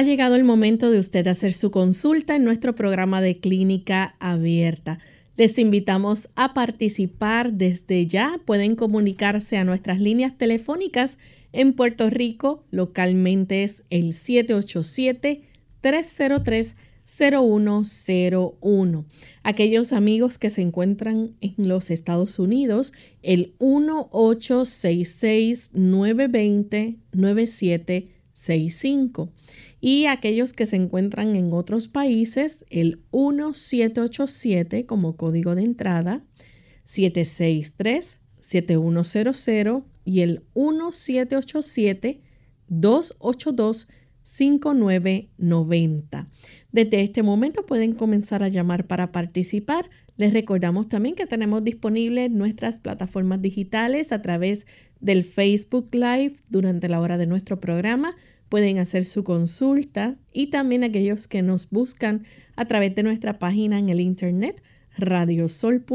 Ha llegado el momento de usted hacer su consulta en nuestro programa de clínica abierta. Les invitamos a participar desde ya. Pueden comunicarse a nuestras líneas telefónicas en Puerto Rico. Localmente es el 787-303-0101. Aquellos amigos que se encuentran en los Estados Unidos, el 1866-920-9765 y aquellos que se encuentran en otros países, el 1787 como código de entrada, 763-7100 y el 1787-282-5990. Desde este momento pueden comenzar a llamar para participar. Les recordamos también que tenemos disponibles nuestras plataformas digitales a través del Facebook Live durante la hora de nuestro programa pueden hacer su consulta y también aquellos que nos buscan a través de nuestra página en el internet radiosol.org.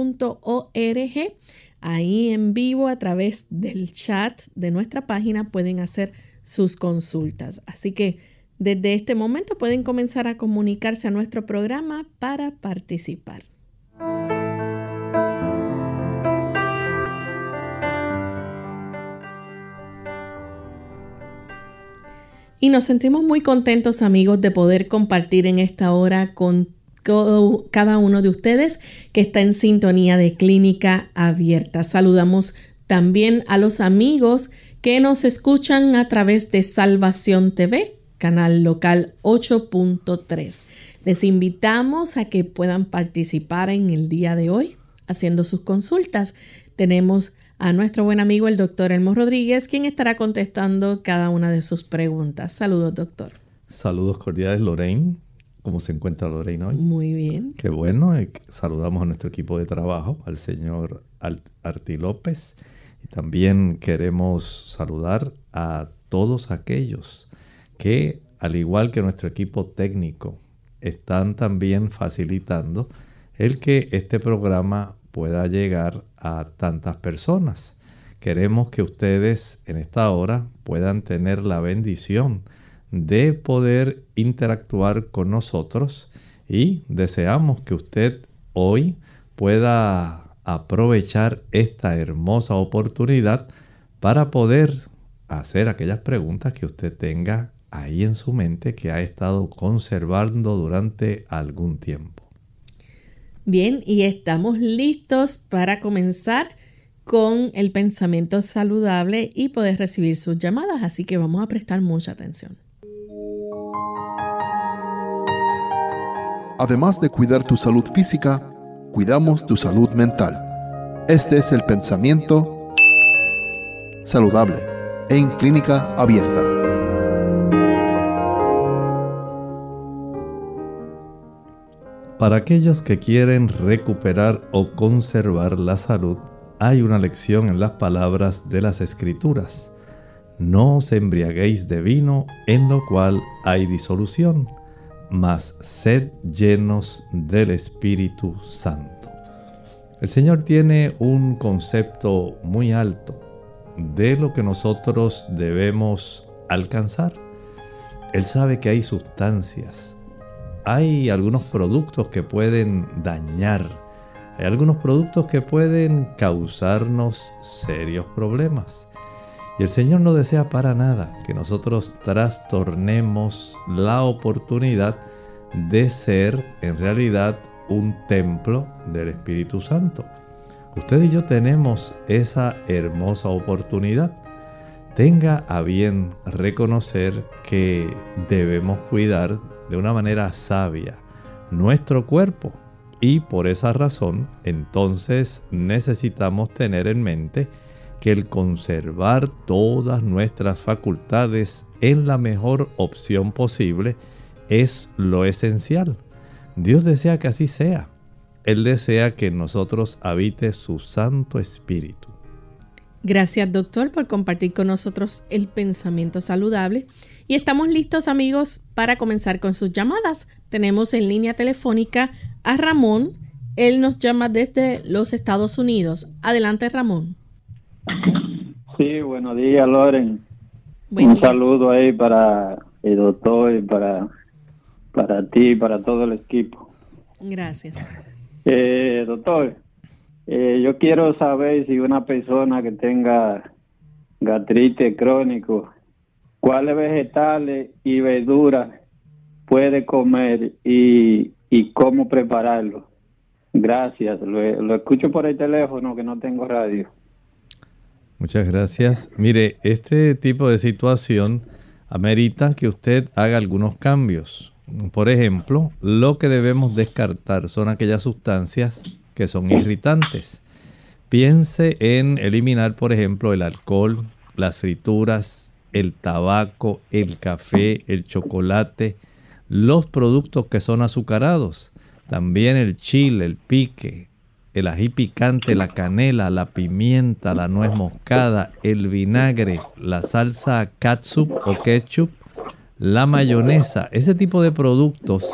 Ahí en vivo a través del chat de nuestra página pueden hacer sus consultas. Así que desde este momento pueden comenzar a comunicarse a nuestro programa para participar. Y nos sentimos muy contentos amigos de poder compartir en esta hora con cada uno de ustedes que está en sintonía de Clínica Abierta. Saludamos también a los amigos que nos escuchan a través de Salvación TV, canal local 8.3. Les invitamos a que puedan participar en el día de hoy haciendo sus consultas. Tenemos a nuestro buen amigo el doctor Elmo Rodríguez, quien estará contestando cada una de sus preguntas. Saludos, doctor. Saludos cordiales, Lorraine. ¿Cómo se encuentra Lorraine hoy? Muy bien. Qué bueno. Eh, saludamos a nuestro equipo de trabajo, al señor Arti López. Y también queremos saludar a todos aquellos que, al igual que nuestro equipo técnico, están también facilitando el que este programa pueda llegar a tantas personas. Queremos que ustedes en esta hora puedan tener la bendición de poder interactuar con nosotros y deseamos que usted hoy pueda aprovechar esta hermosa oportunidad para poder hacer aquellas preguntas que usted tenga ahí en su mente que ha estado conservando durante algún tiempo. Bien, y estamos listos para comenzar con el pensamiento saludable y poder recibir sus llamadas, así que vamos a prestar mucha atención. Además de cuidar tu salud física, cuidamos tu salud mental. Este es el pensamiento saludable en clínica abierta. Para aquellos que quieren recuperar o conservar la salud, hay una lección en las palabras de las Escrituras. No os embriaguéis de vino en lo cual hay disolución, mas sed llenos del Espíritu Santo. El Señor tiene un concepto muy alto de lo que nosotros debemos alcanzar. Él sabe que hay sustancias, hay algunos productos que pueden dañar, hay algunos productos que pueden causarnos serios problemas. Y el Señor no desea para nada que nosotros trastornemos la oportunidad de ser en realidad un templo del Espíritu Santo. Usted y yo tenemos esa hermosa oportunidad. Tenga a bien reconocer que debemos cuidar de una manera sabia nuestro cuerpo Y por esa razón, entonces necesitamos tener en mente que el conservar todas nuestras facultades en la mejor opción posible es lo esencial. Dios desea que así sea. Él desea que en nosotros habite su Santo Espíritu. Gracias doctor por compartir con nosotros el pensamiento saludable. Y estamos listos amigos para comenzar con sus llamadas. Tenemos en línea telefónica a Ramón. Él nos llama desde los Estados Unidos. Adelante Ramón. Sí, buenos días Loren. Un saludo ahí para el doctor y para, para ti y para todo el equipo. Gracias. Eh, doctor, eh, yo quiero saber si una persona que tenga gastritis crónico, cuáles vegetales y verduras puede comer y, y cómo prepararlo. Gracias, lo, lo escucho por el teléfono que no tengo radio. Muchas gracias. Mire, este tipo de situación amerita que usted haga algunos cambios. Por ejemplo, lo que debemos descartar son aquellas sustancias que son irritantes. Piense en eliminar, por ejemplo, el alcohol, las frituras, el tabaco, el café, el chocolate, los productos que son azucarados, también el chile, el pique, el ají picante, la canela, la pimienta, la nuez moscada, el vinagre, la salsa catsup o ketchup, la mayonesa, ese tipo de productos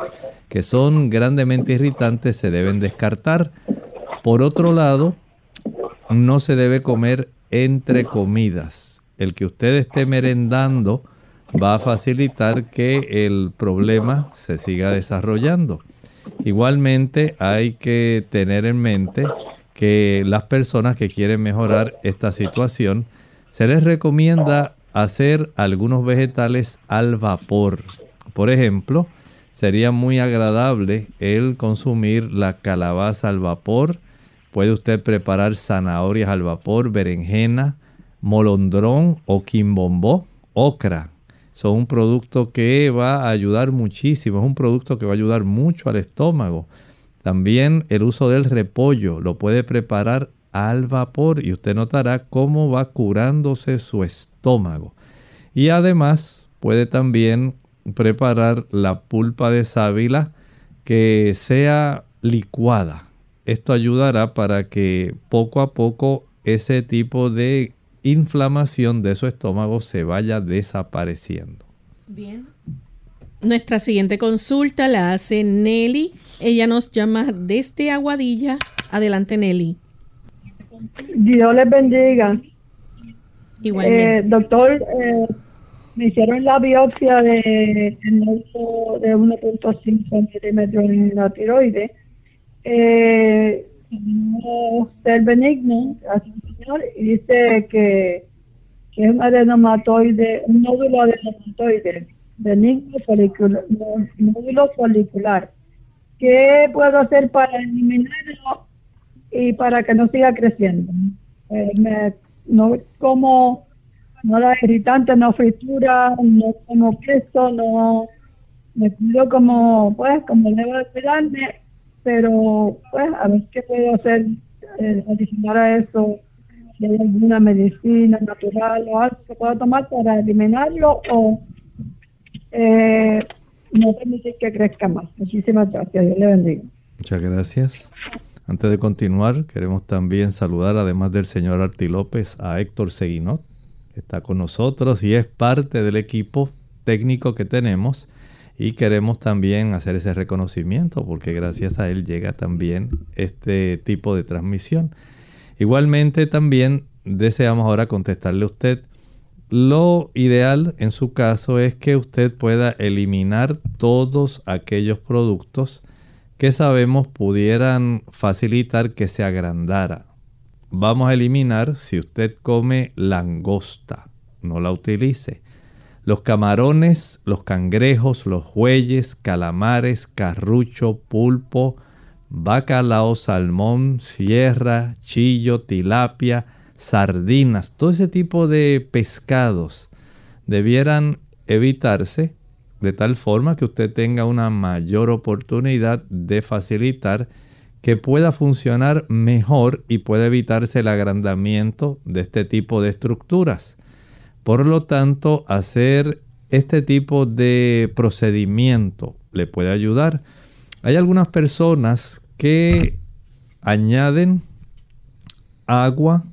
que son grandemente irritantes se deben descartar. Por otro lado, no se debe comer entre comidas. El que usted esté merendando va a facilitar que el problema se siga desarrollando. Igualmente hay que tener en mente que las personas que quieren mejorar esta situación, se les recomienda hacer algunos vegetales al vapor. Por ejemplo, sería muy agradable el consumir la calabaza al vapor. Puede usted preparar zanahorias al vapor, berenjena, molondrón o quimbombó, ocra son un producto que va a ayudar muchísimo, es un producto que va a ayudar mucho al estómago. También el uso del repollo lo puede preparar al vapor y usted notará cómo va curándose su estómago. Y además puede también preparar la pulpa de sábila que sea licuada. Esto ayudará para que poco a poco ese tipo de inflamación de su estómago se vaya desapareciendo. Bien. Nuestra siguiente consulta la hace Nelly. Ella nos llama desde Aguadilla. Adelante, Nelly. Dios les bendiga. Igualmente. Eh, doctor, eh, me hicieron la biopsia de, de 1.5 milímetros en la tiroides. Eh, ser benigno, y dice que, que es un adenomatoide, un nódulo adenomatoide, benigno folicular, nódulo folicular. ¿Qué puedo hacer para eliminarlo y para que no siga creciendo? Eh, me, no como no da irritante, no fritura, no como queso, no me cuido como, pues, como debo de cuidarme, pero, pues, a ver qué puedo hacer eh, adicionar a eso alguna medicina natural o algo que pueda tomar para eliminarlo o eh, no permitir que crezca más. Muchísimas gracias. Dios le bendiga. Muchas gracias. Antes de continuar, queremos también saludar, además del señor Arti López, a Héctor Seguinot, que está con nosotros y es parte del equipo técnico que tenemos. Y queremos también hacer ese reconocimiento porque gracias a él llega también este tipo de transmisión. Igualmente también deseamos ahora contestarle a usted. Lo ideal en su caso es que usted pueda eliminar todos aquellos productos que sabemos pudieran facilitar que se agrandara. Vamos a eliminar si usted come langosta, no la utilice. Los camarones, los cangrejos, los bueyes, calamares, carrucho, pulpo, bacalao, salmón, sierra, chillo, tilapia, sardinas, todo ese tipo de pescados debieran evitarse de tal forma que usted tenga una mayor oportunidad de facilitar que pueda funcionar mejor y pueda evitarse el agrandamiento de este tipo de estructuras. Por lo tanto, hacer este tipo de procedimiento le puede ayudar. Hay algunas personas que añaden agua,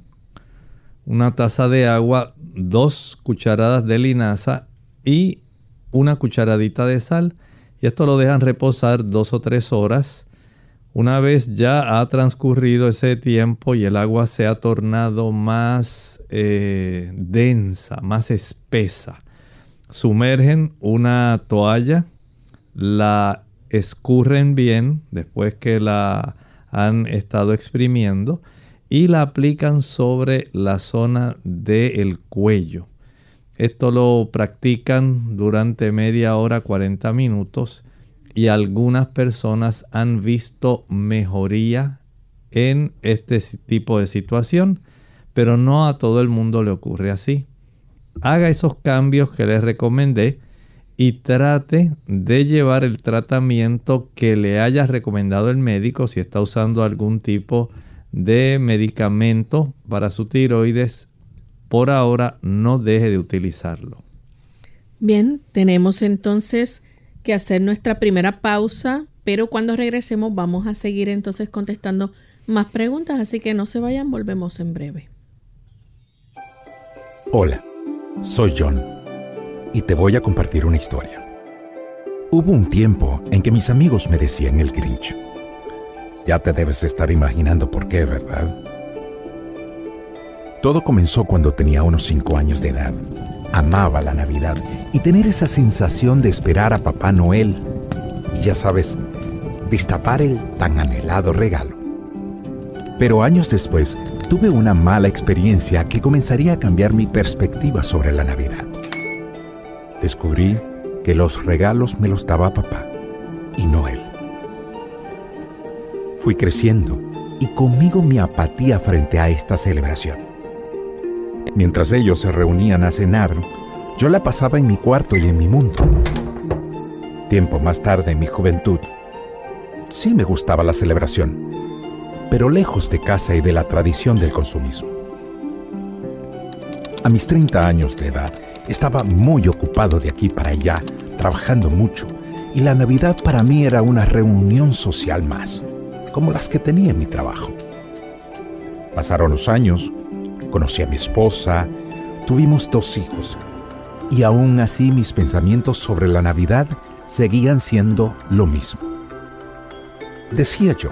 una taza de agua, dos cucharadas de linaza y una cucharadita de sal. Y esto lo dejan reposar dos o tres horas una vez ya ha transcurrido ese tiempo y el agua se ha tornado más eh, densa, más espesa, sumergen una toalla, la escurren bien después que la han estado exprimiendo y la aplican sobre la zona del cuello. Esto lo practican durante media hora, 40 minutos y algunas personas han visto mejoría en este tipo de situación, pero no a todo el mundo le ocurre así. Haga esos cambios que les recomendé y trate de llevar el tratamiento que le haya recomendado el médico si está usando algún tipo de medicamento para su tiroides. Por ahora no deje de utilizarlo. Bien, tenemos entonces que hacer nuestra primera pausa, pero cuando regresemos vamos a seguir entonces contestando más preguntas, así que no se vayan, volvemos en breve. Hola, soy John y te voy a compartir una historia. Hubo un tiempo en que mis amigos me decían el Grinch. Ya te debes estar imaginando por qué, ¿verdad? Todo comenzó cuando tenía unos 5 años de edad amaba la Navidad y tener esa sensación de esperar a Papá Noel y ya sabes, destapar el tan anhelado regalo. Pero años después tuve una mala experiencia que comenzaría a cambiar mi perspectiva sobre la Navidad. Descubrí que los regalos me los daba papá y no él. Fui creciendo y conmigo mi apatía frente a esta celebración. Mientras ellos se reunían a cenar, yo la pasaba en mi cuarto y en mi mundo. Tiempo más tarde, en mi juventud, sí me gustaba la celebración, pero lejos de casa y de la tradición del consumismo. A mis 30 años de edad, estaba muy ocupado de aquí para allá, trabajando mucho, y la Navidad para mí era una reunión social más, como las que tenía en mi trabajo. Pasaron los años Conocí a mi esposa, tuvimos dos hijos y aún así mis pensamientos sobre la Navidad seguían siendo lo mismo. Decía yo,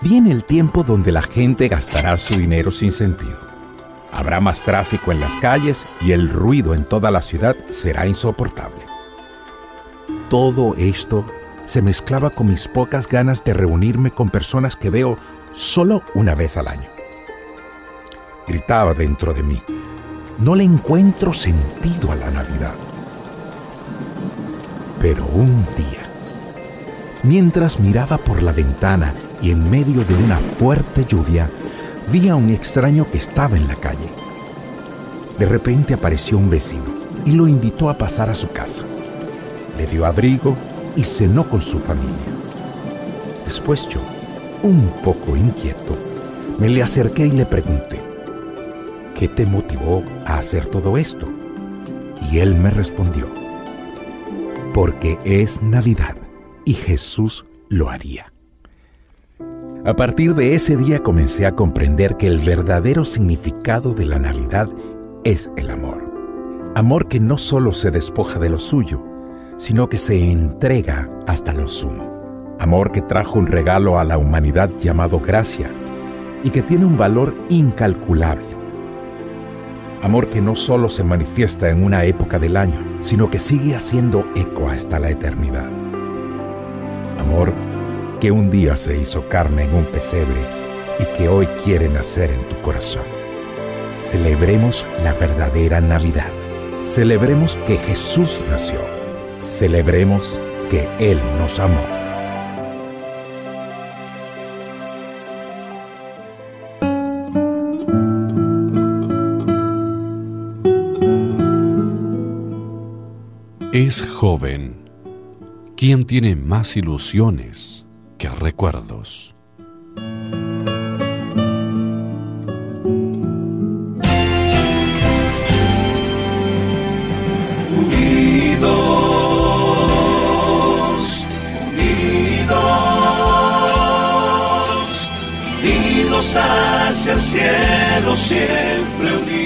viene el tiempo donde la gente gastará su dinero sin sentido. Habrá más tráfico en las calles y el ruido en toda la ciudad será insoportable. Todo esto se mezclaba con mis pocas ganas de reunirme con personas que veo solo una vez al año gritaba dentro de mí. No le encuentro sentido a la Navidad. Pero un día, mientras miraba por la ventana y en medio de una fuerte lluvia, vi a un extraño que estaba en la calle. De repente apareció un vecino y lo invitó a pasar a su casa. Le dio abrigo y cenó con su familia. Después yo, un poco inquieto, me le acerqué y le pregunté, ¿qué te motivó a hacer todo esto? Y él me respondió, porque es Navidad y Jesús lo haría. A partir de ese día comencé a comprender que el verdadero significado de la Navidad es el amor. Amor que no solo se despoja de lo suyo, sino que se entrega hasta lo sumo. Amor que trajo un regalo a la humanidad llamado gracia y que tiene un valor incalculable Amor que no solo se manifiesta en una época del año, sino que sigue haciendo eco hasta la eternidad. Amor que un día se hizo carne en un pesebre y que hoy quiere nacer en tu corazón. Celebremos la verdadera Navidad. Celebremos que Jesús nació. Celebremos que Él nos amó. Es joven. ¿Quién tiene más ilusiones? que recuerdos. Unidos, unidos, unidos hacia el cielo, siempre unidos.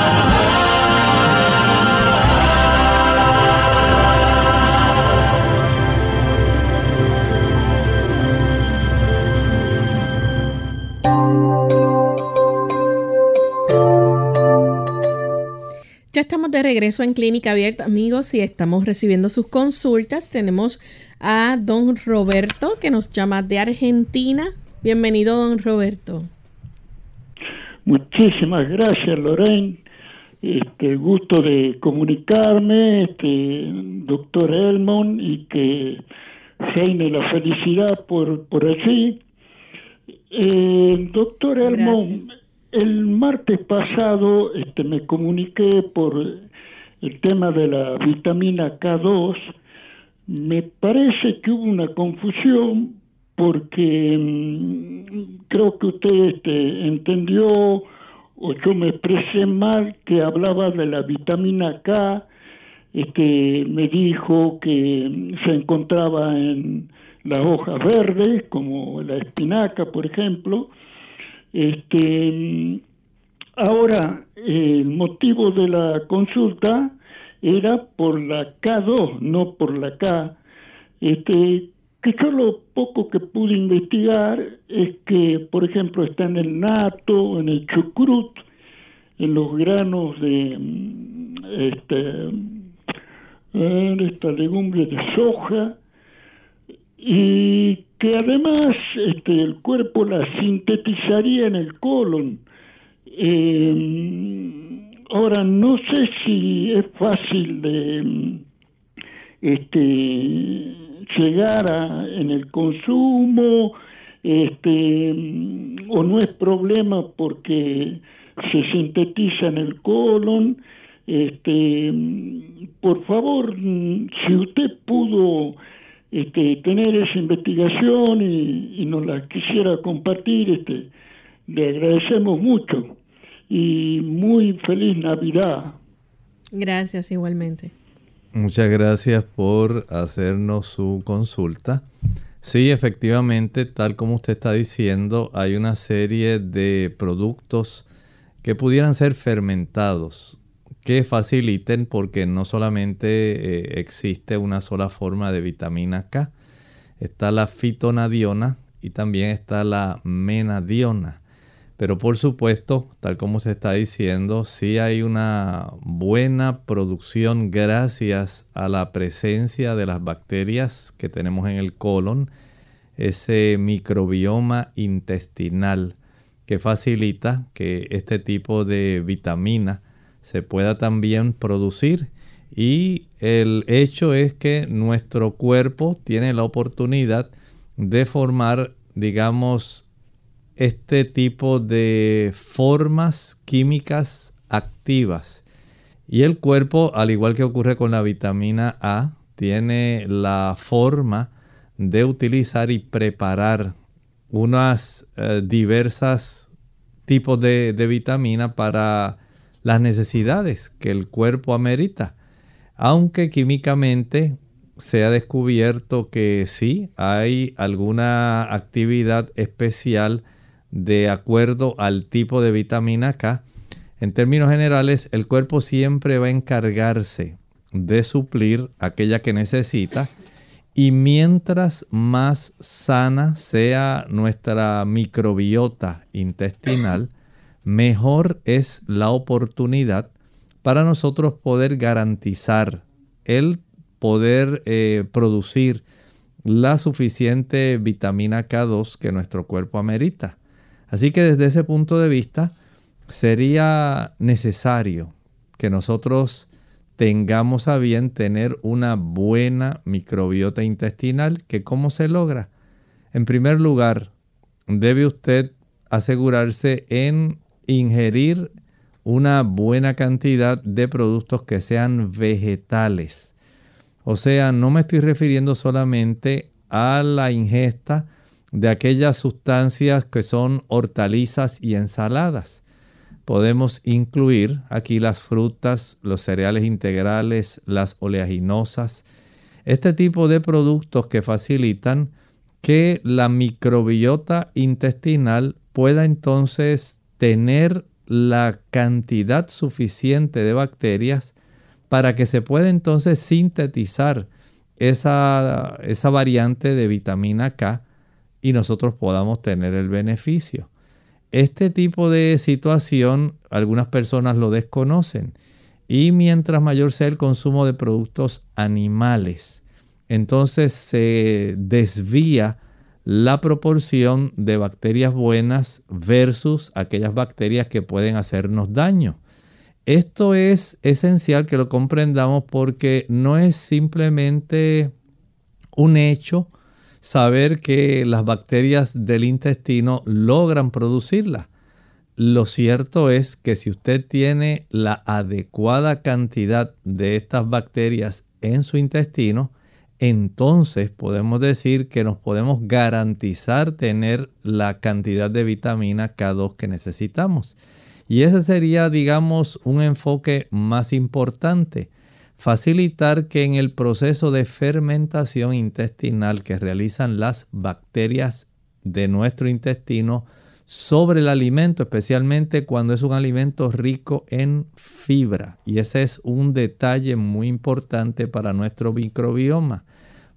Estamos de regreso en Clínica Abierta, amigos, y estamos recibiendo sus consultas. Tenemos a don Roberto que nos llama de Argentina. Bienvenido, don Roberto. Muchísimas gracias, Lorraine. Este, gusto de comunicarme, este, doctor Elmon, y que reine la felicidad por, por allí. Eh, doctor Elmon, el martes pasado este, me comuniqué por el tema de la vitamina K2. Me parece que hubo una confusión porque mm, creo que usted este, entendió o yo me expresé mal que hablaba de la vitamina K. Este, me dijo que mm, se encontraba en las hojas verdes, como la espinaca, por ejemplo, este, ahora, el motivo de la consulta era por la K2, no por la K. Este, que yo lo poco que pude investigar es que, por ejemplo, está en el nato, en el chucrut, en los granos de este, en esta legumbre de soja, y que además este, el cuerpo la sintetizaría en el colon. Eh, ahora, no sé si es fácil de este, llegar a, en el consumo, este, o no es problema porque se sintetiza en el colon. Este, por favor, si usted pudo este, tener esa investigación y, nos la quisiera compartir, este, le agradecemos mucho y muy feliz Navidad. Gracias igualmente. Muchas gracias por hacernos su consulta. Sí, efectivamente, tal como usted está diciendo, hay una serie de productos que pudieran ser fermentados que faciliten porque no solamente eh, existe una sola forma de vitamina K, está la fitonadiona y también está la menadiona. Pero por supuesto, tal como se está diciendo, sí hay una buena producción gracias a la presencia de las bacterias que tenemos en el colon, ese microbioma intestinal que facilita que este tipo de vitamina se pueda también producir. Y el hecho es que nuestro cuerpo tiene la oportunidad de formar, digamos, este tipo de formas químicas activas. Y el cuerpo, al igual que ocurre con la vitamina A, tiene la forma de utilizar y preparar unas eh, diversas tipos de, de vitamina para las necesidades que el cuerpo amerita. Aunque químicamente se ha descubierto que sí hay alguna actividad especial de acuerdo al tipo de vitamina K, en términos generales el cuerpo siempre va a encargarse de suplir aquella que necesita y mientras más sana sea nuestra microbiota intestinal, mejor es la oportunidad para nosotros poder garantizar el poder eh, producir la suficiente vitamina K2 que nuestro cuerpo amerita. Así que desde ese punto de vista, sería necesario que nosotros tengamos a bien tener una buena microbiota intestinal, que cómo se logra. En primer lugar, debe usted asegurarse en ingerir una buena cantidad de productos que sean vegetales. O sea, no me estoy refiriendo solamente a la ingesta de aquellas sustancias que son hortalizas y ensaladas. Podemos incluir aquí las frutas, los cereales integrales, las oleaginosas, este tipo de productos que facilitan que la microbiota intestinal pueda entonces tener la cantidad suficiente de bacterias para que se pueda entonces sintetizar esa, esa variante de vitamina K y nosotros podamos tener el beneficio. Este tipo de situación algunas personas lo desconocen y mientras mayor sea el consumo de productos animales, entonces se desvía la proporción de bacterias buenas versus aquellas bacterias que pueden hacernos daño. Esto es esencial que lo comprendamos porque no es simplemente un hecho saber que las bacterias del intestino logran producirla. Lo cierto es que si usted tiene la adecuada cantidad de estas bacterias en su intestino, entonces podemos decir que nos podemos garantizar tener la cantidad de vitamina K2 que necesitamos. Y ese sería, digamos, un enfoque más importante. Facilitar que en el proceso de fermentación intestinal que realizan las bacterias de nuestro intestino sobre el alimento, especialmente cuando es un alimento rico en fibra. Y ese es un detalle muy importante para nuestro microbioma.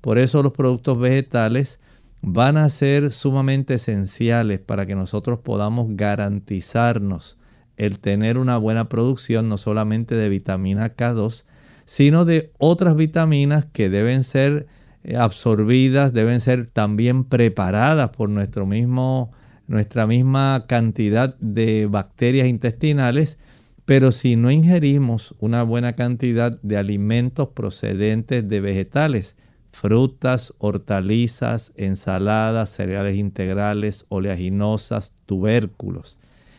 Por eso los productos vegetales van a ser sumamente esenciales para que nosotros podamos garantizarnos el tener una buena producción no solamente de vitamina K2, sino de otras vitaminas que deben ser eh, absorbidas, deben ser también preparadas por nuestro mismo, nuestra misma cantidad de bacterias intestinales. Pero si no ingerimos una buena cantidad de alimentos procedentes de vegetales, frutas, hortalizas, ensaladas, cereales integrales, oleaginosas, tubérculos.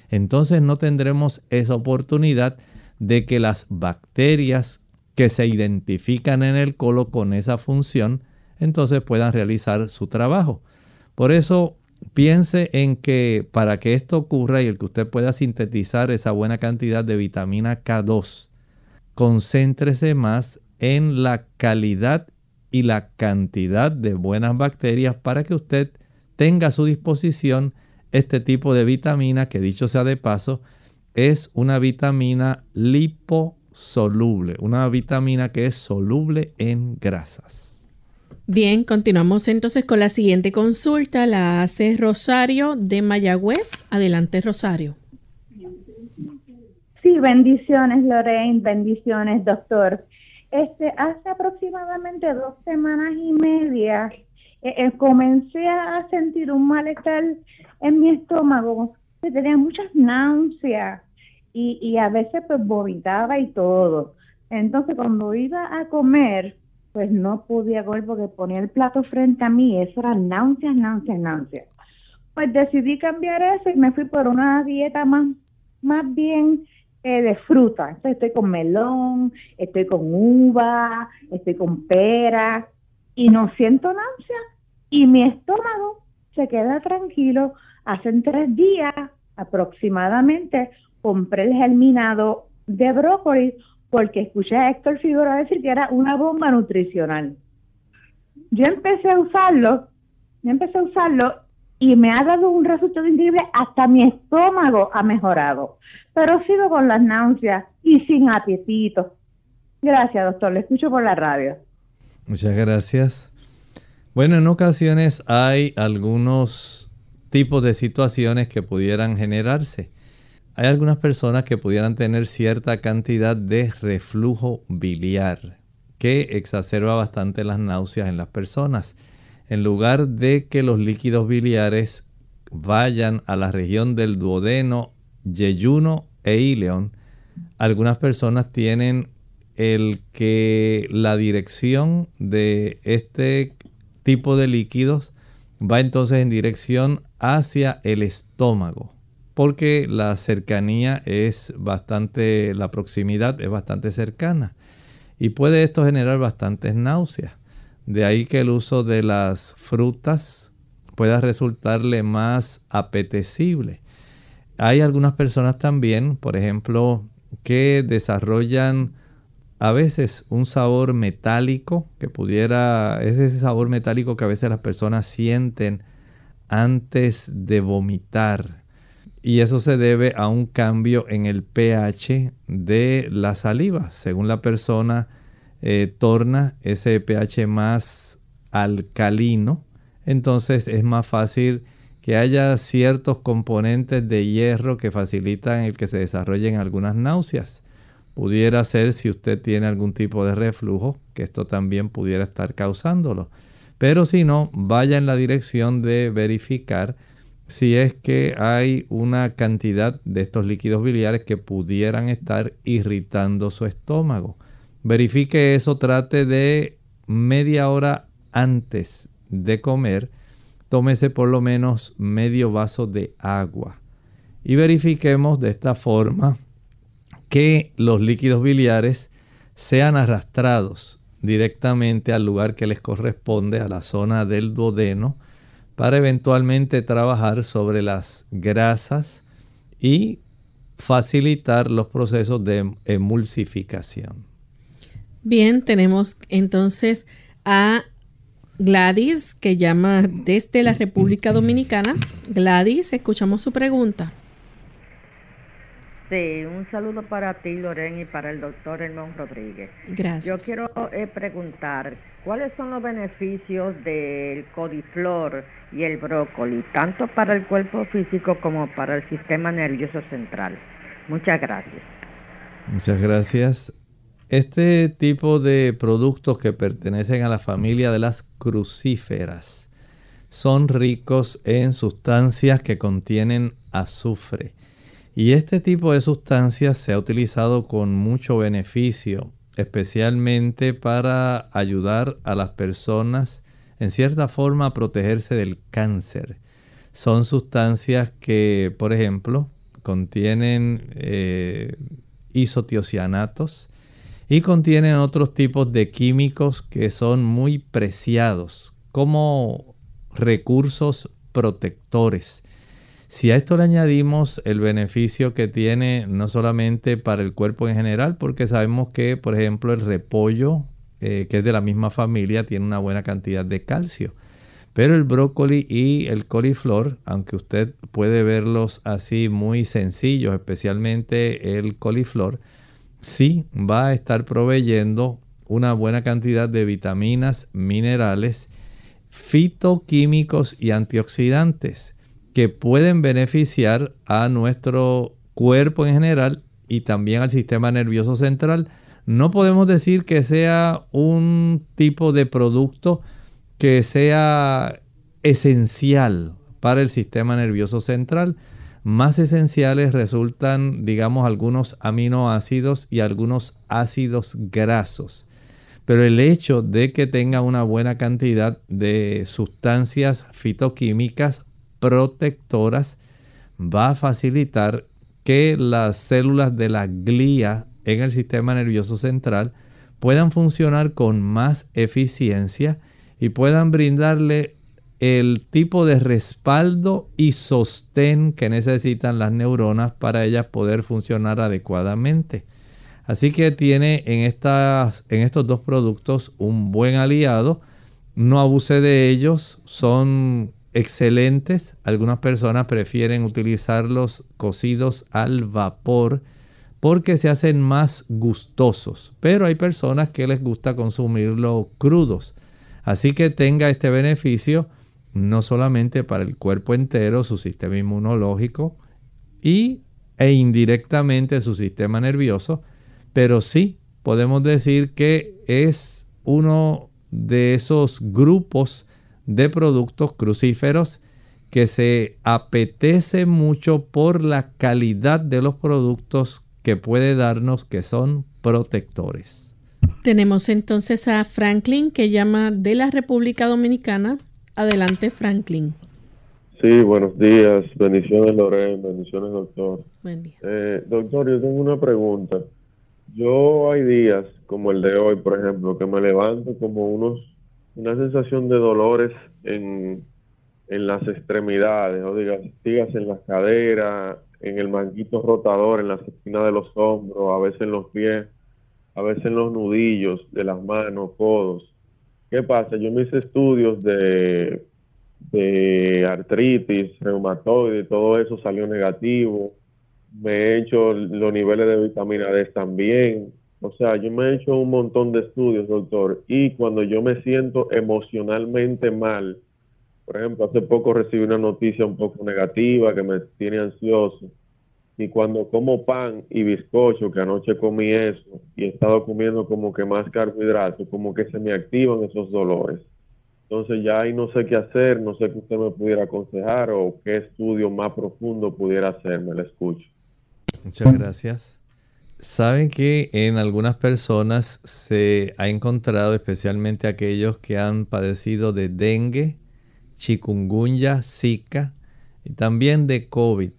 Entonces no tendremos esa oportunidad de que las bacterias que se identifican en el colon con esa función, entonces puedan realizar su trabajo. Por eso piense en que para que esto ocurra y el que usted pueda sintetizar esa buena cantidad de vitamina K2, concéntrese más en la calidad y la cantidad de buenas bacterias para que usted tenga a su disposición este tipo de vitamina que dicho sea de paso es una vitamina liposoluble, una vitamina que es soluble en grasas. Bien, continuamos entonces con la siguiente consulta, la hace Rosario de Mayagüez. Adelante, Rosario. Sí, bendiciones, Lorraine, bendiciones, doctor. Este, hace aproximadamente dos semanas y media eh, eh, comencé a sentir un malestar en mi estómago, que tenía muchas náuseas y, y a veces pues vomitaba y todo. Entonces cuando iba a comer, pues no podía comer porque ponía el plato frente a mí, eso era náuseas, náuseas, náuseas. Pues decidí cambiar eso y me fui por una dieta más, más bien eh, de fruta. estoy con melón, estoy con uva, estoy con pera y no siento náusea y mi estómago se queda tranquilo. Hace tres días aproximadamente compré el germinado de brócoli porque escuché a Héctor Figueroa decir que era una bomba nutricional. Yo empecé a usarlo, yo empecé a usarlo y me ha dado un resultado increíble, hasta mi estómago ha mejorado, pero sigo con las náuseas y sin apetito. Gracias, doctor, le escucho por la radio. Muchas gracias. Bueno, en ocasiones hay algunos tipos de situaciones que pudieran generarse. Hay algunas personas que pudieran tener cierta cantidad de reflujo biliar que exacerba bastante las náuseas en las personas en lugar de que los líquidos biliares vayan a la región del duodeno yeyuno e ileón, algunas personas tienen el que la dirección de este tipo de líquidos va entonces en dirección hacia el estómago, porque la cercanía es bastante, la proximidad es bastante cercana y puede esto generar bastantes náuseas. De ahí que el uso de las frutas pueda resultarle más apetecible. Hay algunas personas también, por ejemplo, que desarrollan a veces un sabor metálico que pudiera, es ese sabor metálico que a veces las personas sienten antes de vomitar. Y eso se debe a un cambio en el pH de la saliva. Según la persona eh, torna ese pH más alcalino, entonces es más fácil que haya ciertos componentes de hierro que facilitan el que se desarrollen algunas náuseas. Pudiera ser si usted tiene algún tipo de reflujo, que esto también pudiera estar causándolo. Pero si no, vaya en la dirección de verificar si es que hay una cantidad de estos líquidos biliares que pudieran estar irritando su estómago. Verifique eso, trate de media hora antes de comer, tómese por lo menos medio vaso de agua. Y verifiquemos de esta forma que los líquidos biliares sean arrastrados directamente al lugar que les corresponde, a la zona del duodeno, para eventualmente trabajar sobre las grasas y facilitar los procesos de emulsificación. Bien, tenemos entonces a Gladys que llama desde la República Dominicana. Gladys, escuchamos su pregunta. Sí, un saludo para ti, Loren, y para el doctor Hermón Rodríguez. Gracias. Yo quiero eh, preguntar, ¿cuáles son los beneficios del codiflor y el brócoli, tanto para el cuerpo físico como para el sistema nervioso central? Muchas gracias. Muchas gracias. Este tipo de productos que pertenecen a la familia de las crucíferas son ricos en sustancias que contienen azufre y este tipo de sustancias se ha utilizado con mucho beneficio, especialmente para ayudar a las personas en cierta forma a protegerse del cáncer. Son sustancias que, por ejemplo, contienen eh, isotiocianatos y contienen otros tipos de químicos que son muy preciados como recursos protectores si a esto le añadimos el beneficio que tiene no solamente para el cuerpo en general, porque sabemos que, por ejemplo, el repollo, eh, que es de la misma familia, tiene una buena cantidad de calcio. Pero el brócoli y el coliflor, aunque usted puede verlos así muy sencillos, especialmente el coliflor, sí va a estar proveyendo una buena cantidad de vitaminas, minerales, fitoquímicos y antioxidantes que pueden beneficiar a nuestro cuerpo en general y también al sistema nervioso central. No podemos decir que sea un tipo de producto que sea esencial para el sistema nervioso central. Más esenciales resultan, digamos, algunos aminoácidos y algunos ácidos grasos. Pero el hecho de que tenga una buena cantidad de sustancias fitoquímicas protectoras va a facilitar que las células de la glía en el sistema nervioso central puedan funcionar con más eficiencia y puedan brindarle el tipo de respaldo y sostén que necesitan las neuronas para ellas poder funcionar adecuadamente. Así que tiene en, estas, en estos dos productos un buen aliado. No abuse de ellos, son excelentes. Algunas personas prefieren utilizarlos cocidos al vapor porque se hacen más gustosos. Pero hay personas que les gusta consumirlo crudos. Así que tenga este beneficio no solamente para el cuerpo entero, su sistema inmunológico y, e indirectamente su sistema nervioso, pero sí podemos decir que es uno de esos grupos de productos crucíferos que se apetece mucho por la calidad de los productos que puede darnos que son protectores. Tenemos entonces a Franklin que llama de la República Dominicana. Adelante Franklin. Sí, buenos días. Bendiciones Lorena, bendiciones doctor. Buen día. Eh, doctor, yo tengo una pregunta. Yo hay días como el de hoy, por ejemplo, que me levanto como unos una sensación de dolores en en las extremidades, o digas, digas en las caderas, en el manguito rotador, en la esquina de los hombros, a veces en los pies, a veces en los nudillos de las manos, codos. ¿Qué pasa? Yo me hice estudios de, de artritis, reumatoide, todo eso salió negativo. Me he hecho los niveles de vitamina D también. O sea, yo me he hecho un montón de estudios, doctor. Y cuando yo me siento emocionalmente mal, por ejemplo, hace poco recibí una noticia un poco negativa que me tiene ansioso. Y cuando como pan y bizcocho, que anoche comí eso, y he estado comiendo como que más carbohidratos, como que se me activan esos dolores. Entonces ya ahí no sé qué hacer, no sé qué usted me pudiera aconsejar o qué estudio más profundo pudiera hacerme, le escucho. Muchas gracias. Saben que en algunas personas se ha encontrado, especialmente aquellos que han padecido de dengue, chikungunya, zika y también de COVID.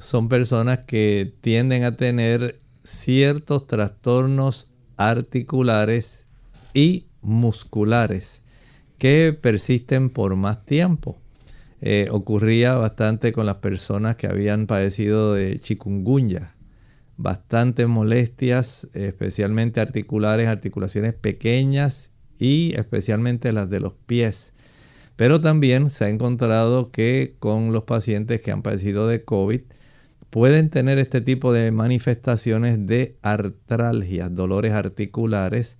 Son personas que tienden a tener ciertos trastornos articulares y musculares que persisten por más tiempo. Eh, ocurría bastante con las personas que habían padecido de chikungunya. Bastantes molestias, especialmente articulares, articulaciones pequeñas y especialmente las de los pies. Pero también se ha encontrado que con los pacientes que han padecido de COVID pueden tener este tipo de manifestaciones de artralgia, dolores articulares,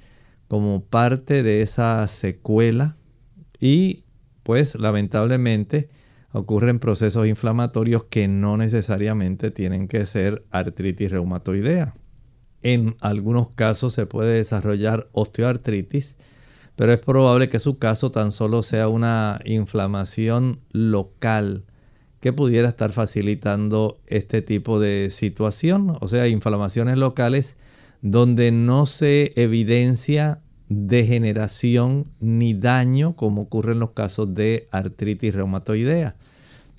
como parte de esa secuela y pues lamentablemente ocurren procesos inflamatorios que no necesariamente tienen que ser artritis reumatoidea. En algunos casos se puede desarrollar osteoartritis pero es probable que su caso tan solo sea una inflamación local que pudiera estar facilitando este tipo de situación, o sea, inflamaciones locales donde no se evidencia degeneración ni daño como ocurre en los casos de artritis reumatoidea.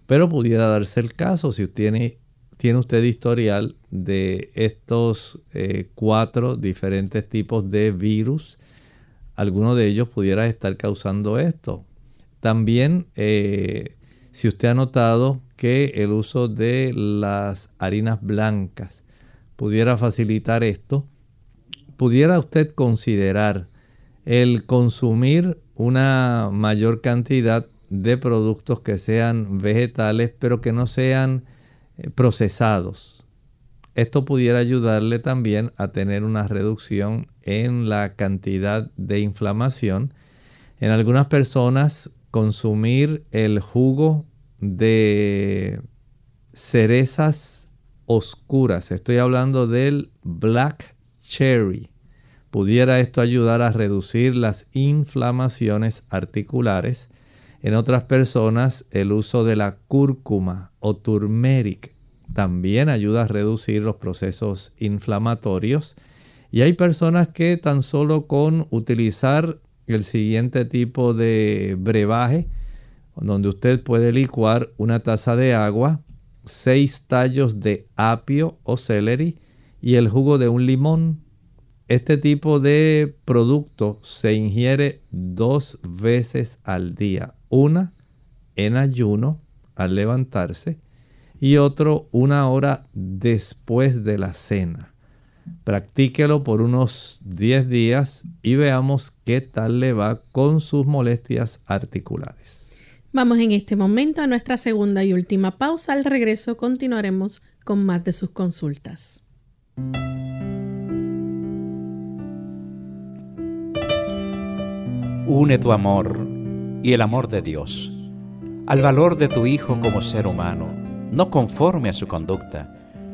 Pero pudiera darse el caso si tiene, tiene usted historial de estos eh, cuatro diferentes tipos de virus alguno de ellos pudiera estar causando esto. También, eh, si usted ha notado que el uso de las harinas blancas pudiera facilitar esto, pudiera usted considerar el consumir una mayor cantidad de productos que sean vegetales, pero que no sean eh, procesados. Esto pudiera ayudarle también a tener una reducción en la cantidad de inflamación. En algunas personas consumir el jugo de cerezas oscuras, estoy hablando del black cherry, pudiera esto ayudar a reducir las inflamaciones articulares. En otras personas el uso de la cúrcuma o turmeric también ayuda a reducir los procesos inflamatorios. Y hay personas que tan solo con utilizar el siguiente tipo de brebaje, donde usted puede licuar una taza de agua, seis tallos de apio o celery y el jugo de un limón. Este tipo de producto se ingiere dos veces al día. Una en ayuno al levantarse y otro una hora después de la cena. Practíquelo por unos 10 días y veamos qué tal le va con sus molestias articulares. Vamos en este momento a nuestra segunda y última pausa. Al regreso continuaremos con más de sus consultas. Une tu amor y el amor de Dios al valor de tu Hijo como ser humano no conforme a su conducta.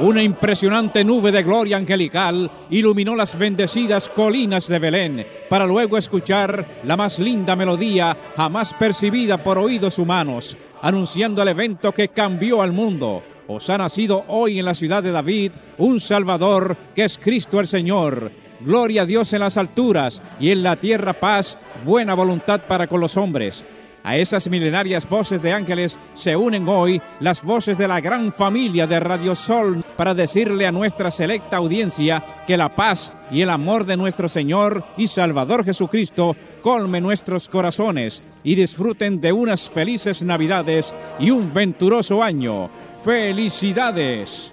Una impresionante nube de gloria angelical iluminó las bendecidas colinas de Belén para luego escuchar la más linda melodía jamás percibida por oídos humanos, anunciando el evento que cambió al mundo. Os ha nacido hoy en la ciudad de David un Salvador que es Cristo el Señor. Gloria a Dios en las alturas y en la tierra paz, buena voluntad para con los hombres. A esas milenarias voces de ángeles se unen hoy las voces de la gran familia de Radio Sol para decirle a nuestra selecta audiencia que la paz y el amor de nuestro Señor y Salvador Jesucristo colme nuestros corazones y disfruten de unas felices Navidades y un venturoso año. ¡Felicidades!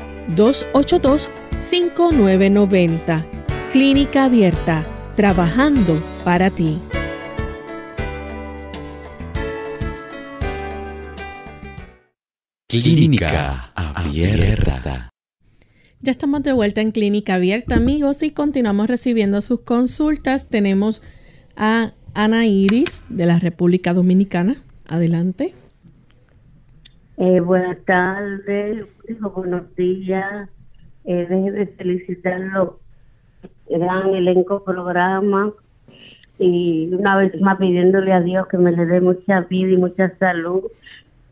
282-5990. Clínica Abierta, trabajando para ti. Clínica Abierta. Ya estamos de vuelta en Clínica Abierta, amigos, y continuamos recibiendo sus consultas. Tenemos a Ana Iris de la República Dominicana. Adelante. Eh, buenas tardes, buenos días. Eh, deje de felicitarlo, gran elenco programa. Y una vez más pidiéndole a Dios que me le dé mucha vida y mucha salud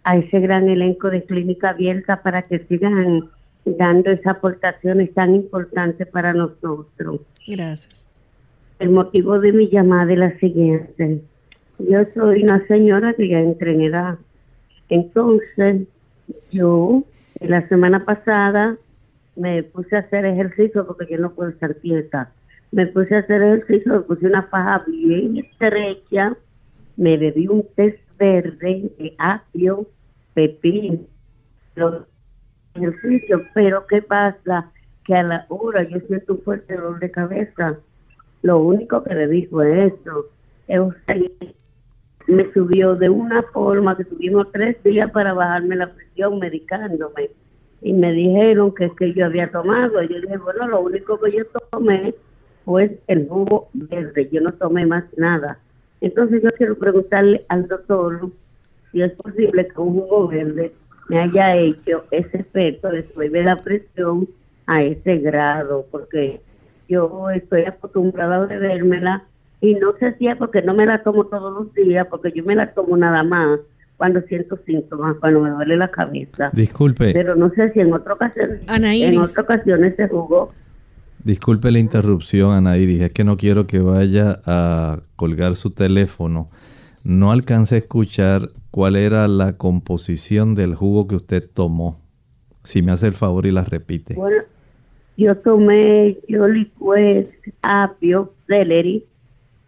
a ese gran elenco de clínica abierta para que sigan dando esas aportaciones tan importantes para nosotros. Gracias. El motivo de mi llamada es la siguiente. Yo soy una señora que ya entré en edad entonces, yo la semana pasada me puse a hacer ejercicio porque yo no puedo estar quieta. Me puse a hacer ejercicio, me puse una faja bien estrecha, me bebí un té verde de apio, pepino, los ejercicios, pero ¿qué pasa? Que a la hora yo siento un fuerte dolor de cabeza. Lo único que le dijo es eso me subió de una forma que tuvimos tres días para bajarme la presión medicándome. Y me dijeron que es que yo había tomado. Yo dije, bueno, lo único que yo tomé fue el jugo verde. Yo no tomé más nada. Entonces yo quiero preguntarle al doctor si es posible que un jugo verde me haya hecho ese efecto de subir la presión a ese grado, porque yo estoy acostumbrada a bebérmela y no sé si es porque no me la tomo todos los días, porque yo me la tomo nada más cuando siento síntomas, cuando me duele la cabeza. Disculpe. Pero no sé si en otra ocasión, en otra ocasión ese jugo. Disculpe la interrupción, Ana Iris, es que no quiero que vaya a colgar su teléfono. No alcancé a escuchar cuál era la composición del jugo que usted tomó. Si me hace el favor y la repite. Bueno, yo tomé, yo licué apio, celery,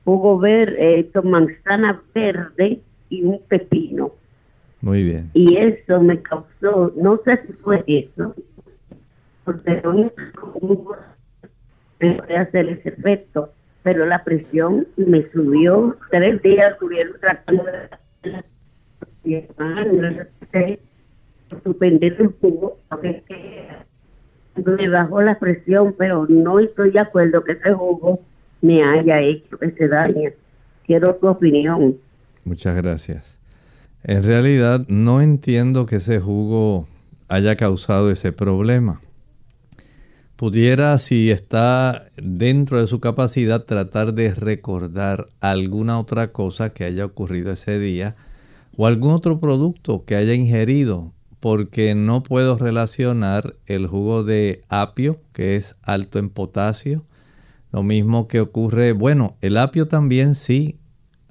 jugo verde, eh, manzana verde y un pepino. Muy bien. Y eso me causó, no sé si fue eso, porque no me puede hacer ese efecto. pero la presión me subió. Tres días estuvieron tratando de suspender el jugo me bajó la presión, pero no estoy de acuerdo que ese jugo me haya hecho ese daño. Quiero tu opinión. Muchas gracias. En realidad no entiendo que ese jugo haya causado ese problema. Pudiera, si está dentro de su capacidad, tratar de recordar alguna otra cosa que haya ocurrido ese día o algún otro producto que haya ingerido, porque no puedo relacionar el jugo de apio, que es alto en potasio, lo mismo que ocurre, bueno, el apio también sí,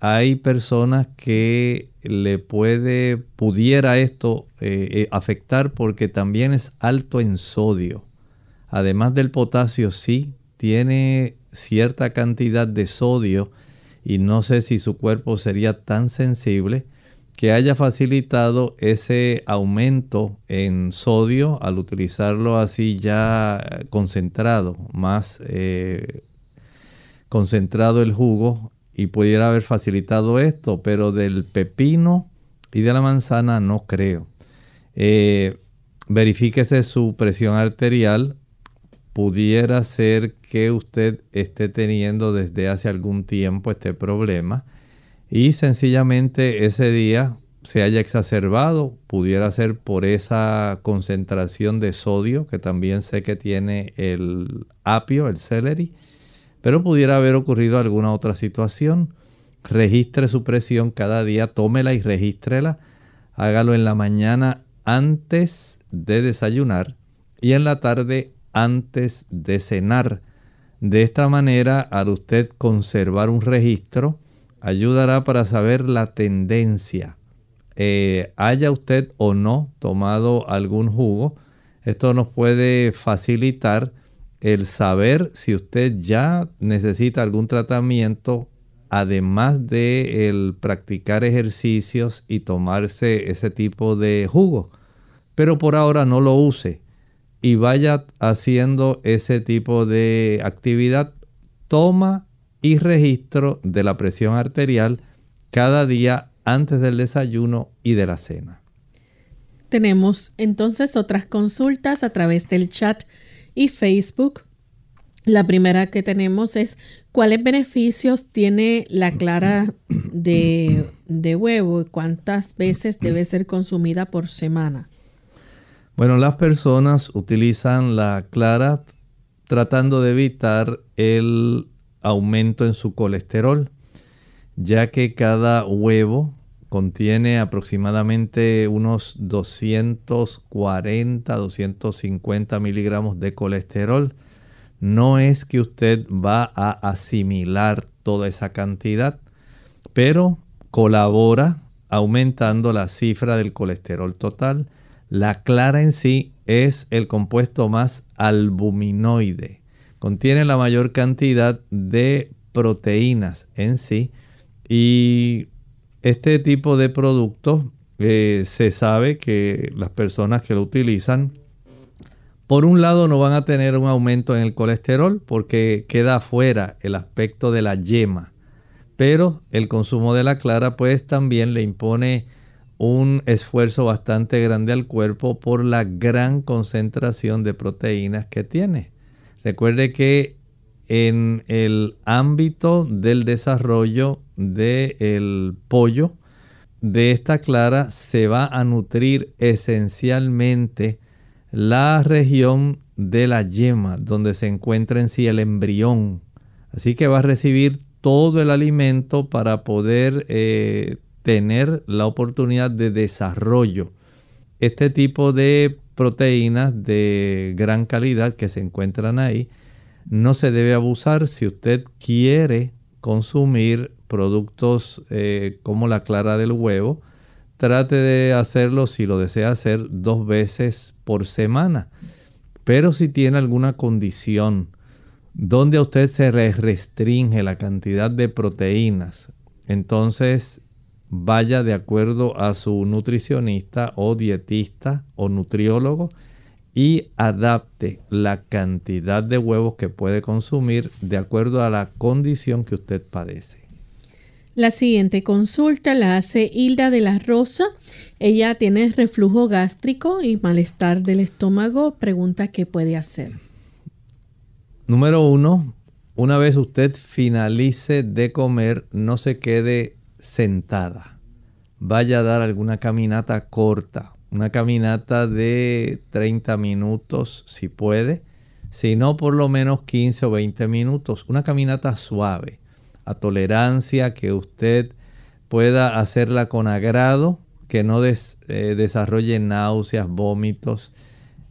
hay personas que le puede, pudiera esto eh, eh, afectar porque también es alto en sodio. Además del potasio, sí, tiene cierta cantidad de sodio y no sé si su cuerpo sería tan sensible que haya facilitado ese aumento en sodio al utilizarlo así ya concentrado, más eh, concentrado el jugo y pudiera haber facilitado esto, pero del pepino y de la manzana no creo. Eh, verifíquese su presión arterial. Pudiera ser que usted esté teniendo desde hace algún tiempo este problema y sencillamente ese día se haya exacerbado, pudiera ser por esa concentración de sodio que también sé que tiene el apio, el celery, pero pudiera haber ocurrido alguna otra situación. Registre su presión cada día, tómela y regístrela. Hágalo en la mañana antes de desayunar y en la tarde antes de cenar. De esta manera, al usted conservar un registro, ayudará para saber la tendencia. Eh, haya usted o no tomado algún jugo, esto nos puede facilitar el saber si usted ya necesita algún tratamiento, además de el practicar ejercicios y tomarse ese tipo de jugo. Pero por ahora no lo use y vaya haciendo ese tipo de actividad. Toma y registro de la presión arterial cada día antes del desayuno y de la cena. Tenemos entonces otras consultas a través del chat y Facebook. La primera que tenemos es cuáles beneficios tiene la clara de, huevo y cuántas veces debe ser consumida por semana. Bueno, las personas utilizan la clara tratando de evitar el aumento en su colesterol, ya que cada huevo contiene aproximadamente unos 240, 250 miligramos de colesterol. No es que usted va a asimilar toda esa cantidad, pero colabora aumentando la cifra del colesterol total. La clara en sí es el compuesto más albuminoide. Contiene la mayor cantidad de proteínas en sí y este tipo de productos eh, se sabe que las personas que lo utilizan, por un lado no van a tener un aumento en el colesterol porque queda afuera el aspecto de la yema, pero el consumo de la clara pues también le impone un esfuerzo bastante grande al cuerpo por la gran concentración de proteínas que tiene. Recuerde que en el ámbito del desarrollo del pollo, de esta clara se va a nutrir esencialmente la región de la yema, donde se encuentra en sí el embrión. Así que va a recibir todo el alimento para poder eh, tener la oportunidad de desarrollo. Este tipo de proteínas de gran calidad que se encuentran ahí, no se debe abusar si usted quiere consumir productos eh, como la clara del huevo, trate de hacerlo si lo desea hacer dos veces por semana. Pero si tiene alguna condición donde a usted se restringe la cantidad de proteínas, entonces vaya de acuerdo a su nutricionista o dietista o nutriólogo y adapte la cantidad de huevos que puede consumir de acuerdo a la condición que usted padece. La siguiente consulta la hace Hilda de la Rosa. Ella tiene reflujo gástrico y malestar del estómago. Pregunta qué puede hacer. Número uno, una vez usted finalice de comer, no se quede sentada. Vaya a dar alguna caminata corta, una caminata de 30 minutos si puede, si no por lo menos 15 o 20 minutos, una caminata suave a tolerancia, que usted pueda hacerla con agrado, que no eh, desarrolle náuseas, vómitos,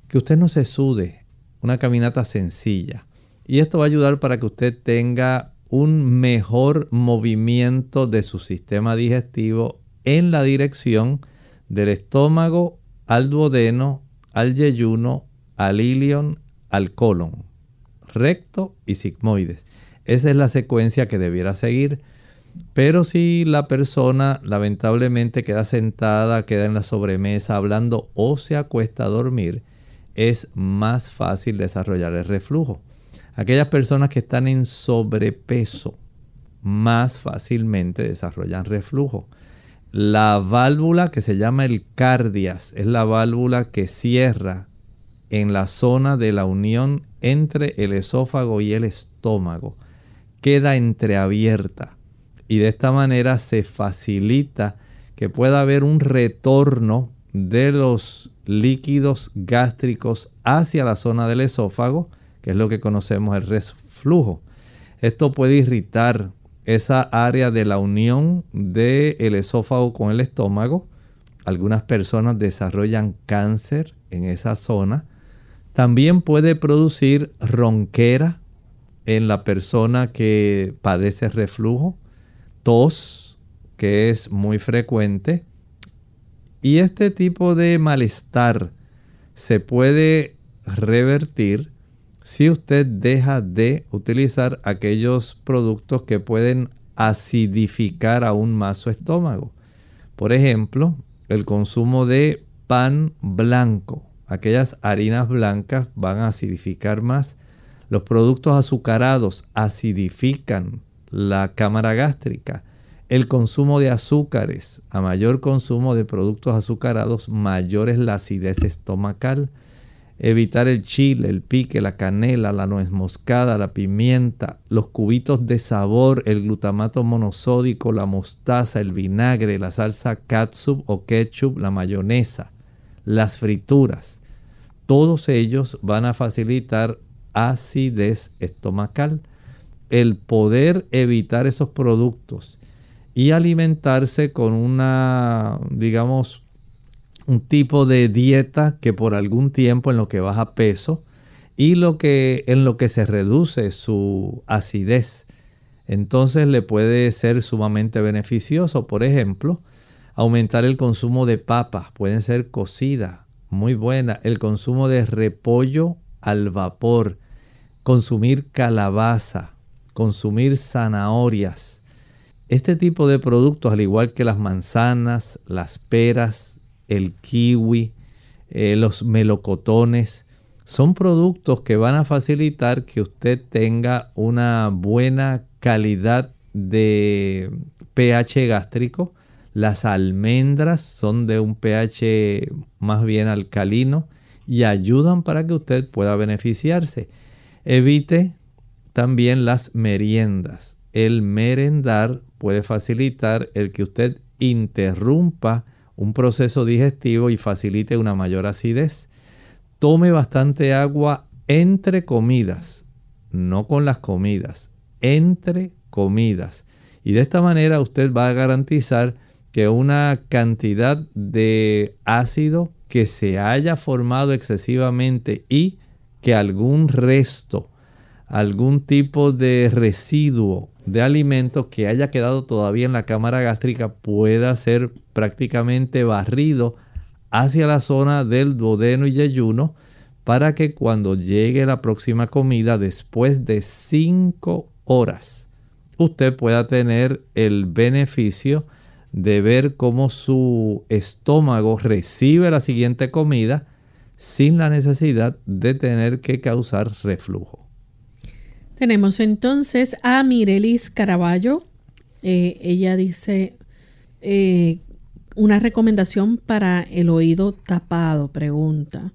que usted no se sude, una caminata sencilla. Y esto va a ayudar para que usted tenga un mejor movimiento de su sistema digestivo en la dirección del estómago al duodeno, al yeyuno, al ilion, al colon, recto y sigmoides. Esa es la secuencia que debiera seguir. Pero si la persona lamentablemente queda sentada, queda en la sobremesa hablando o se acuesta a dormir, es más fácil desarrollar el reflujo. Aquellas personas que están en sobrepeso más fácilmente desarrollan reflujo. La válvula que se llama el cardias es la válvula que cierra en la zona de la unión entre el esófago y el estómago queda entreabierta y de esta manera se facilita que pueda haber un retorno de los líquidos gástricos hacia la zona del esófago, que es lo que conocemos el reflujo. Esto puede irritar esa área de la unión del esófago con el estómago. Algunas personas desarrollan cáncer en esa zona. También puede producir ronquera en la persona que padece reflujo, tos, que es muy frecuente. Y este tipo de malestar se puede revertir si usted deja de utilizar aquellos productos que pueden acidificar aún más su estómago. Por ejemplo, el consumo de pan blanco. Aquellas harinas blancas van a acidificar más. Los productos azucarados acidifican la cámara gástrica. El consumo de azúcares, a mayor consumo de productos azucarados, mayor es la acidez estomacal. Evitar el chile, el pique, la canela, la nuez moscada, la pimienta, los cubitos de sabor, el glutamato monosódico, la mostaza, el vinagre, la salsa catsup o ketchup, la mayonesa, las frituras. Todos ellos van a facilitar acidez estomacal. El poder evitar esos productos y alimentarse con una, digamos, un tipo de dieta que por algún tiempo en lo que baja peso y lo que en lo que se reduce su acidez. Entonces le puede ser sumamente beneficioso, por ejemplo, aumentar el consumo de papas, pueden ser cocidas, muy buena, el consumo de repollo al vapor, consumir calabaza, consumir zanahorias. Este tipo de productos, al igual que las manzanas, las peras, el kiwi, eh, los melocotones, son productos que van a facilitar que usted tenga una buena calidad de pH gástrico. Las almendras son de un pH más bien alcalino y ayudan para que usted pueda beneficiarse. Evite también las meriendas. El merendar puede facilitar el que usted interrumpa un proceso digestivo y facilite una mayor acidez. Tome bastante agua entre comidas, no con las comidas, entre comidas. Y de esta manera usted va a garantizar que una cantidad de ácido que se haya formado excesivamente y que algún resto, algún tipo de residuo de alimento que haya quedado todavía en la cámara gástrica pueda ser prácticamente barrido hacia la zona del duodeno y yeyuno para que cuando llegue la próxima comida después de 5 horas usted pueda tener el beneficio de ver cómo su estómago recibe la siguiente comida sin la necesidad de tener que causar reflujo. Tenemos entonces a Mirelis Caraballo. Eh, ella dice eh, una recomendación para el oído tapado, pregunta.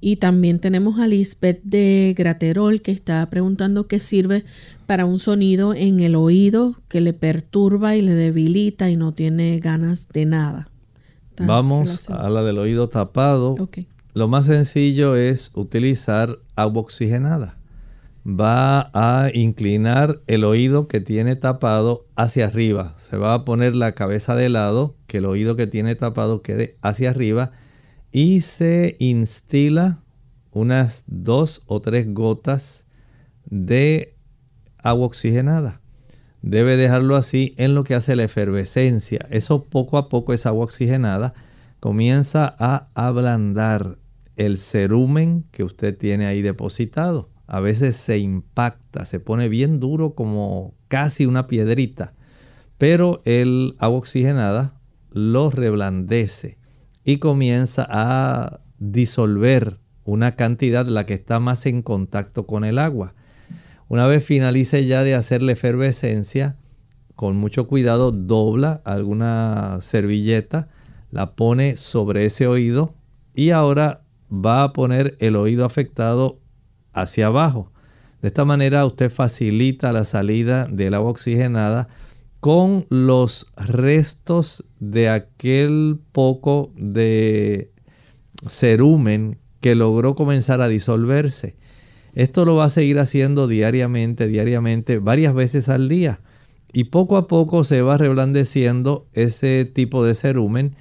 Y también tenemos a Lisbeth de Graterol que está preguntando qué sirve para un sonido en el oído que le perturba y le debilita y no tiene ganas de nada. Vamos a la del oído tapado. Lo más sencillo es utilizar agua oxigenada. Va a inclinar el oído que tiene tapado hacia arriba. Se va a poner la cabeza de lado, que el oído que tiene tapado quede hacia arriba y se instila unas dos o tres gotas de agua oxigenada. Debe dejarlo así en lo que hace la efervescencia. Eso poco a poco, esa agua oxigenada, comienza a ablandar el cerumen que usted tiene ahí depositado. A veces se impacta, se pone bien duro como casi una piedrita. Pero el agua oxigenada lo reblandece y comienza a disolver una cantidad la que está más en contacto con el agua. Una vez finalice ya de hacer la efervescencia, con mucho cuidado dobla alguna servilleta, la pone sobre ese oído y ahora va a poner el oído afectado hacia abajo. De esta manera usted facilita la salida del agua oxigenada con los restos de aquel poco de cerumen que logró comenzar a disolverse. Esto lo va a seguir haciendo diariamente, diariamente, varias veces al día. Y poco a poco se va reblandeciendo ese tipo de cerumen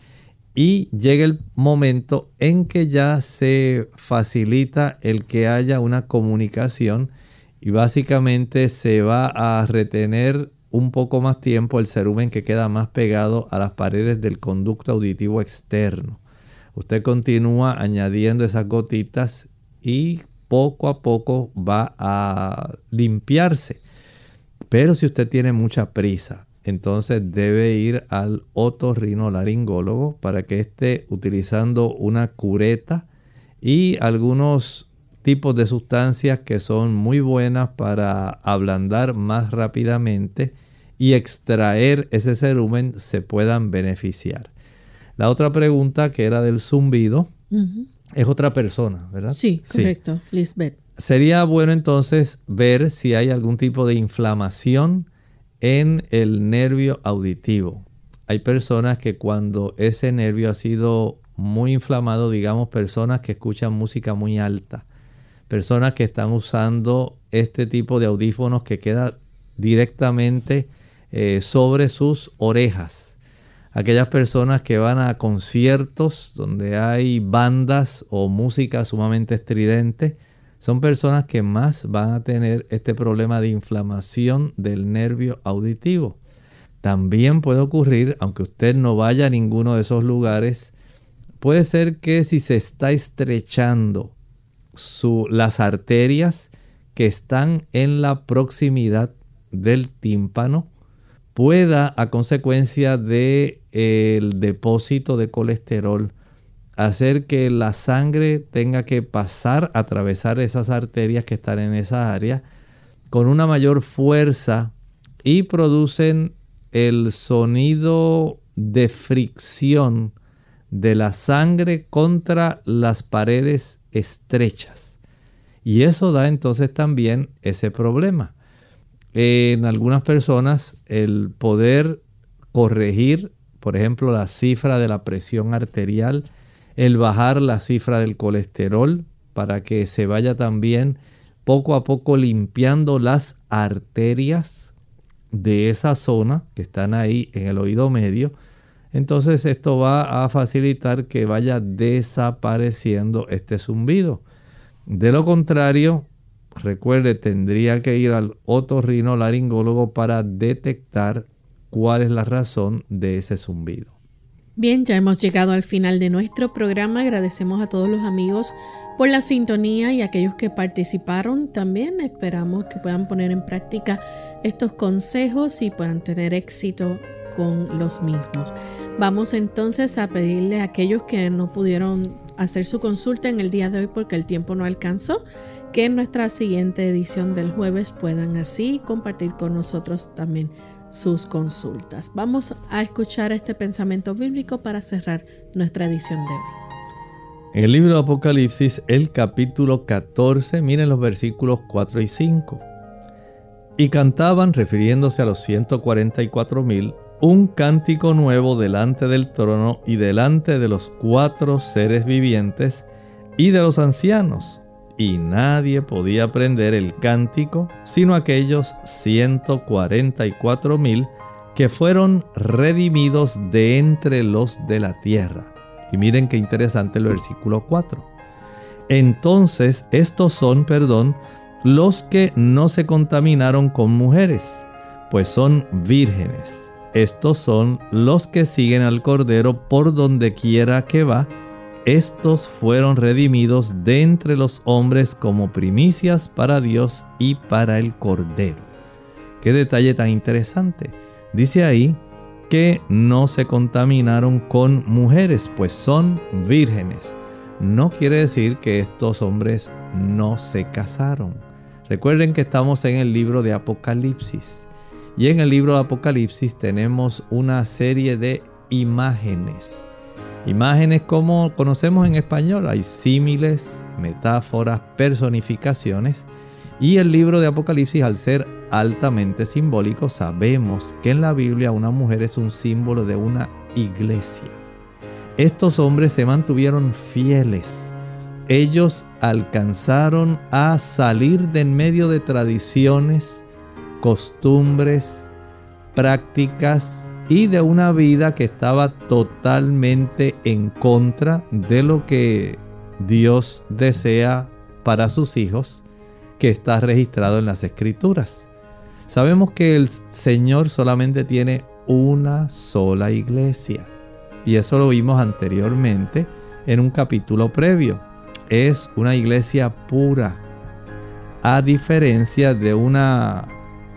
y llega el momento en que ya se facilita el que haya una comunicación y básicamente se va a retener un poco más tiempo el cerumen que queda más pegado a las paredes del conducto auditivo externo. Usted continúa añadiendo esas gotitas y poco a poco va a limpiarse. Pero si usted tiene mucha prisa, entonces debe ir al otorrinolaringólogo para que esté utilizando una cureta y algunos tipos de sustancias que son muy buenas para ablandar más rápidamente y extraer ese cerumen se puedan beneficiar. La otra pregunta que era del zumbido es otra persona, ¿verdad? Sí, correcto, Lisbeth. Sería bueno entonces ver si hay algún tipo de inflamación en el nervio auditivo. Hay personas que cuando ese nervio ha sido muy inflamado, digamos personas que escuchan música muy alta, personas que están usando este tipo de audífonos que queda directamente eh, sobre sus orejas aquellas personas que van a conciertos donde hay bandas o música sumamente estridente, son personas que más van a tener este problema de inflamación del nervio auditivo. También puede ocurrir, aunque usted no vaya a ninguno de esos lugares, puede ser que si se está estrechando las arterias que están en la proximidad del tímpano, pueda a consecuencia de el depósito de colesterol hacer que la sangre tenga que pasar, atravesar esas arterias que están en esa área con una mayor fuerza y producen el sonido de fricción de la sangre contra las paredes estrechas. Y eso da entonces también ese problema. En algunas personas el poder corregir por ejemplo, la cifra de la presión arterial, el bajar la cifra del colesterol para que se vaya también poco a poco limpiando las arterias de esa zona que están ahí en el oído medio. Entonces esto va a facilitar que vaya desapareciendo este zumbido. De lo contrario, recuerde, tendría que ir al otorrinolaringólogo para detectar cuál es la razón de ese zumbido. Bien, ya hemos llegado al final de nuestro programa. Agradecemos a todos los amigos por la sintonía y a aquellos que participaron también. Esperamos que puedan poner en práctica estos consejos y puedan tener éxito con los mismos. Vamos entonces a pedirle a aquellos que no pudieron hacer su consulta en el día de hoy porque el tiempo no alcanzó, que en nuestra siguiente edición del jueves puedan así compartir con nosotros también sus consultas. Vamos a escuchar este pensamiento bíblico para cerrar nuestra edición de hoy. En el libro de Apocalipsis, el capítulo 14, miren los versículos 4 y 5. Y cantaban, refiriéndose a los 144 mil, un cántico nuevo delante del trono y delante de los cuatro seres vivientes y de los ancianos. Y nadie podía aprender el cántico sino aquellos 144 mil que fueron redimidos de entre los de la tierra. Y miren qué interesante el versículo 4. Entonces estos son, perdón, los que no se contaminaron con mujeres, pues son vírgenes. Estos son los que siguen al Cordero por donde quiera que va. Estos fueron redimidos de entre los hombres como primicias para Dios y para el Cordero. Qué detalle tan interesante. Dice ahí que no se contaminaron con mujeres, pues son vírgenes. No quiere decir que estos hombres no se casaron. Recuerden que estamos en el libro de Apocalipsis. Y en el libro de Apocalipsis tenemos una serie de imágenes. Imágenes como conocemos en español, hay símiles, metáforas, personificaciones. Y el libro de Apocalipsis, al ser altamente simbólico, sabemos que en la Biblia una mujer es un símbolo de una iglesia. Estos hombres se mantuvieron fieles. Ellos alcanzaron a salir de en medio de tradiciones, costumbres, prácticas y de una vida que estaba totalmente en contra de lo que Dios desea para sus hijos, que está registrado en las escrituras. Sabemos que el Señor solamente tiene una sola iglesia. Y eso lo vimos anteriormente en un capítulo previo. Es una iglesia pura. A diferencia de una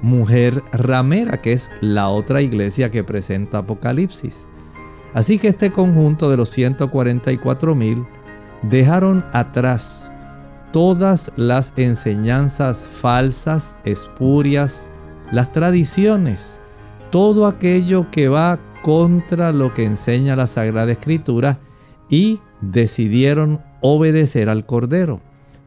mujer ramera, que es la otra iglesia que presenta Apocalipsis. Así que este conjunto de los 144 mil dejaron atrás todas las enseñanzas falsas, espurias, las tradiciones, todo aquello que va contra lo que enseña la Sagrada Escritura y decidieron obedecer al Cordero.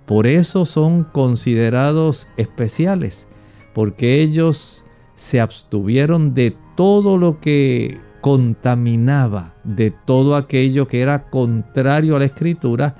Por eso son considerados especiales porque ellos se abstuvieron de todo lo que contaminaba, de todo aquello que era contrario a la escritura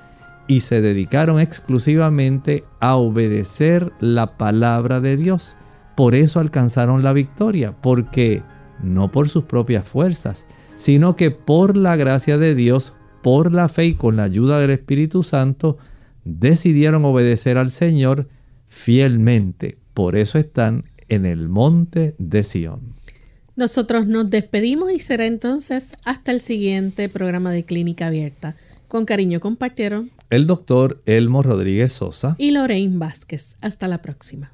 y se dedicaron exclusivamente a obedecer la palabra de Dios. Por eso alcanzaron la victoria, porque no por sus propias fuerzas, sino que por la gracia de Dios, por la fe y con la ayuda del Espíritu Santo, decidieron obedecer al Señor fielmente, por eso están en el monte de Sión. Nosotros nos despedimos y será entonces hasta el siguiente programa de Clínica Abierta. Con cariño compartieron el doctor Elmo Rodríguez Sosa y Lorraine Vázquez. Hasta la próxima.